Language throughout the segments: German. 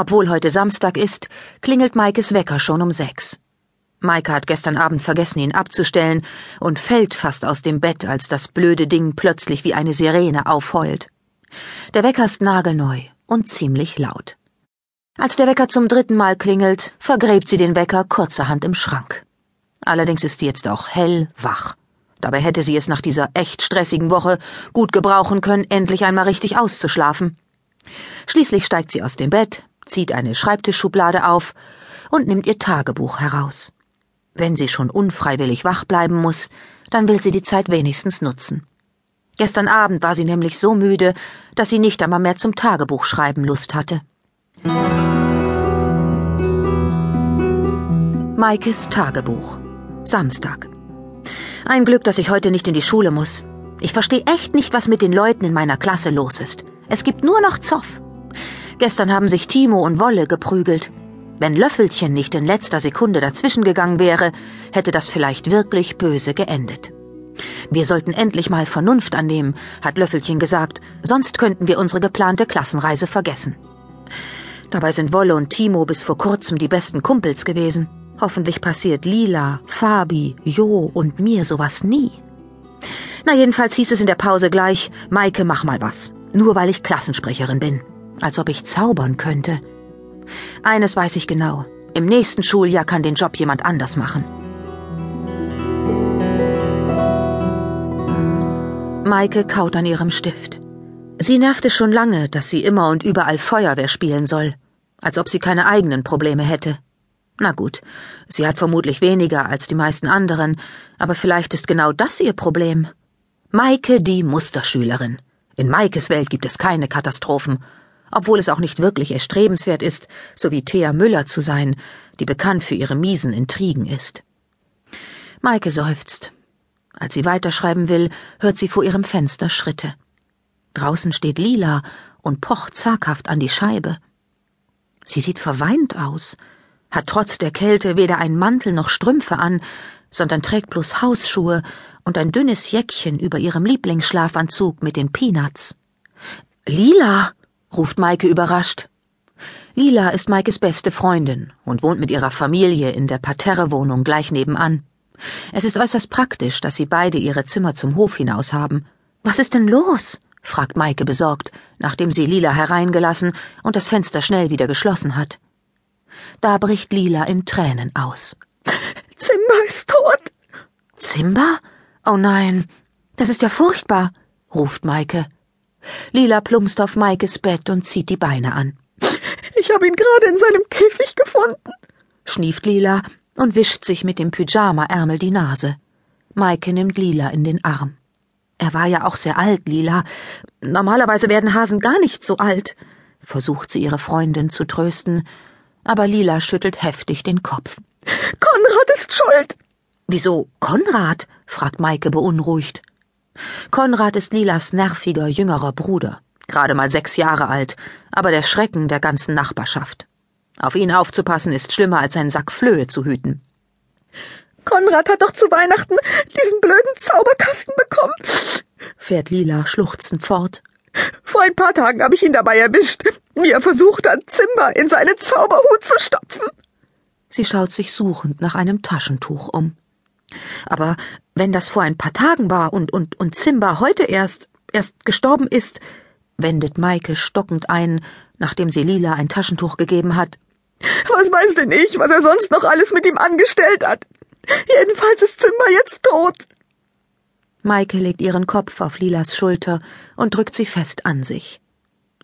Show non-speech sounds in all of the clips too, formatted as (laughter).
Obwohl heute Samstag ist, klingelt Maikes Wecker schon um sechs. Maike hat gestern Abend vergessen, ihn abzustellen und fällt fast aus dem Bett, als das blöde Ding plötzlich wie eine Sirene aufheult. Der Wecker ist nagelneu und ziemlich laut. Als der Wecker zum dritten Mal klingelt, vergräbt sie den Wecker kurzerhand im Schrank. Allerdings ist sie jetzt auch hellwach. Dabei hätte sie es nach dieser echt stressigen Woche gut gebrauchen können, endlich einmal richtig auszuschlafen. Schließlich steigt sie aus dem Bett, zieht eine Schreibtischschublade auf und nimmt ihr Tagebuch heraus. Wenn sie schon unfreiwillig wach bleiben muss, dann will sie die Zeit wenigstens nutzen. Gestern Abend war sie nämlich so müde, dass sie nicht einmal mehr zum Tagebuchschreiben Lust hatte. Maikes Tagebuch. Samstag. Ein Glück, dass ich heute nicht in die Schule muss. Ich verstehe echt nicht, was mit den Leuten in meiner Klasse los ist. Es gibt nur noch Zoff. Gestern haben sich Timo und Wolle geprügelt. Wenn Löffelchen nicht in letzter Sekunde dazwischen gegangen wäre, hätte das vielleicht wirklich böse geendet. Wir sollten endlich mal Vernunft annehmen, hat Löffelchen gesagt, sonst könnten wir unsere geplante Klassenreise vergessen. Dabei sind Wolle und Timo bis vor kurzem die besten Kumpels gewesen. Hoffentlich passiert Lila, Fabi, Jo und mir sowas nie. Na jedenfalls hieß es in der Pause gleich, Maike, mach mal was. Nur weil ich Klassensprecherin bin. Als ob ich zaubern könnte. Eines weiß ich genau. Im nächsten Schuljahr kann den Job jemand anders machen. Maike kaut an ihrem Stift. Sie nervte schon lange, dass sie immer und überall Feuerwehr spielen soll, als ob sie keine eigenen Probleme hätte. Na gut, sie hat vermutlich weniger als die meisten anderen, aber vielleicht ist genau das ihr Problem. Maike die Musterschülerin. In Maikes Welt gibt es keine Katastrophen, obwohl es auch nicht wirklich erstrebenswert ist, so wie Thea Müller zu sein, die bekannt für ihre miesen Intrigen ist. Maike seufzt. Als sie weiterschreiben will, hört sie vor ihrem Fenster Schritte. Draußen steht Lila und pocht zaghaft an die Scheibe. Sie sieht verweint aus, hat trotz der Kälte weder einen Mantel noch Strümpfe an, sondern trägt bloß Hausschuhe und ein dünnes Jäckchen über ihrem Lieblingsschlafanzug mit den Peanuts. Lila, ruft Maike überrascht. Lila ist Maikes beste Freundin und wohnt mit ihrer Familie in der Parterrewohnung gleich nebenan. Es ist äußerst praktisch, dass sie beide ihre Zimmer zum Hof hinaus haben. Was ist denn los? fragt Maike besorgt, nachdem sie Lila hereingelassen und das Fenster schnell wieder geschlossen hat. Da bricht Lila in Tränen aus. (laughs) Zimba ist tot. Zimba? Oh nein, das ist ja furchtbar, ruft Maike. Lila plumpst auf Maikes Bett und zieht die Beine an. Ich habe ihn gerade in seinem Käfig gefunden, schnieft Lila und wischt sich mit dem Pyjama-Ärmel die Nase. Maike nimmt Lila in den Arm. Er war ja auch sehr alt, Lila. Normalerweise werden Hasen gar nicht so alt, versucht sie ihre Freundin zu trösten, aber Lila schüttelt heftig den Kopf. Konrad ist schuld. Wieso Konrad? fragt Maike beunruhigt. Konrad ist Lilas nerviger jüngerer Bruder, gerade mal sechs Jahre alt, aber der Schrecken der ganzen Nachbarschaft. Auf ihn aufzupassen ist schlimmer als ein Sack Flöhe zu hüten. Konrad hat doch zu Weihnachten diesen blöden Zauberkasten bekommen, fährt Lila schluchzend fort. Vor ein paar Tagen habe ich ihn dabei erwischt, wie er versucht hat, Zimba in seinen Zauberhut zu stopfen. Sie schaut sich suchend nach einem Taschentuch um. Aber wenn das vor ein paar Tagen war und, und, und Simba heute erst, erst gestorben ist, wendet Maike stockend ein, nachdem sie Lila ein Taschentuch gegeben hat. Was weiß denn ich, was er sonst noch alles mit ihm angestellt hat? Jedenfalls ist Simba jetzt tot. Maike legt ihren Kopf auf Lilas Schulter und drückt sie fest an sich.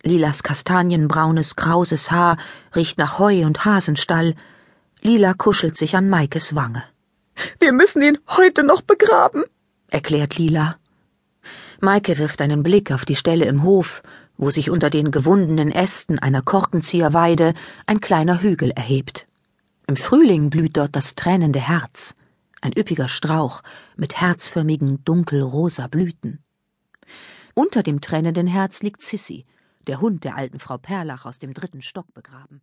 Lilas kastanienbraunes, krauses Haar riecht nach Heu und Hasenstall. Lila kuschelt sich an Maikes Wange. Wir müssen ihn heute noch begraben, erklärt Lila. Maike wirft einen Blick auf die Stelle im Hof, wo sich unter den gewundenen Ästen einer Korkenzieherweide ein kleiner Hügel erhebt. Im Frühling blüht dort das tränende Herz, ein üppiger Strauch mit herzförmigen dunkelrosa Blüten. Unter dem tränenden Herz liegt Sissy, der Hund der alten Frau Perlach aus dem dritten Stock begraben.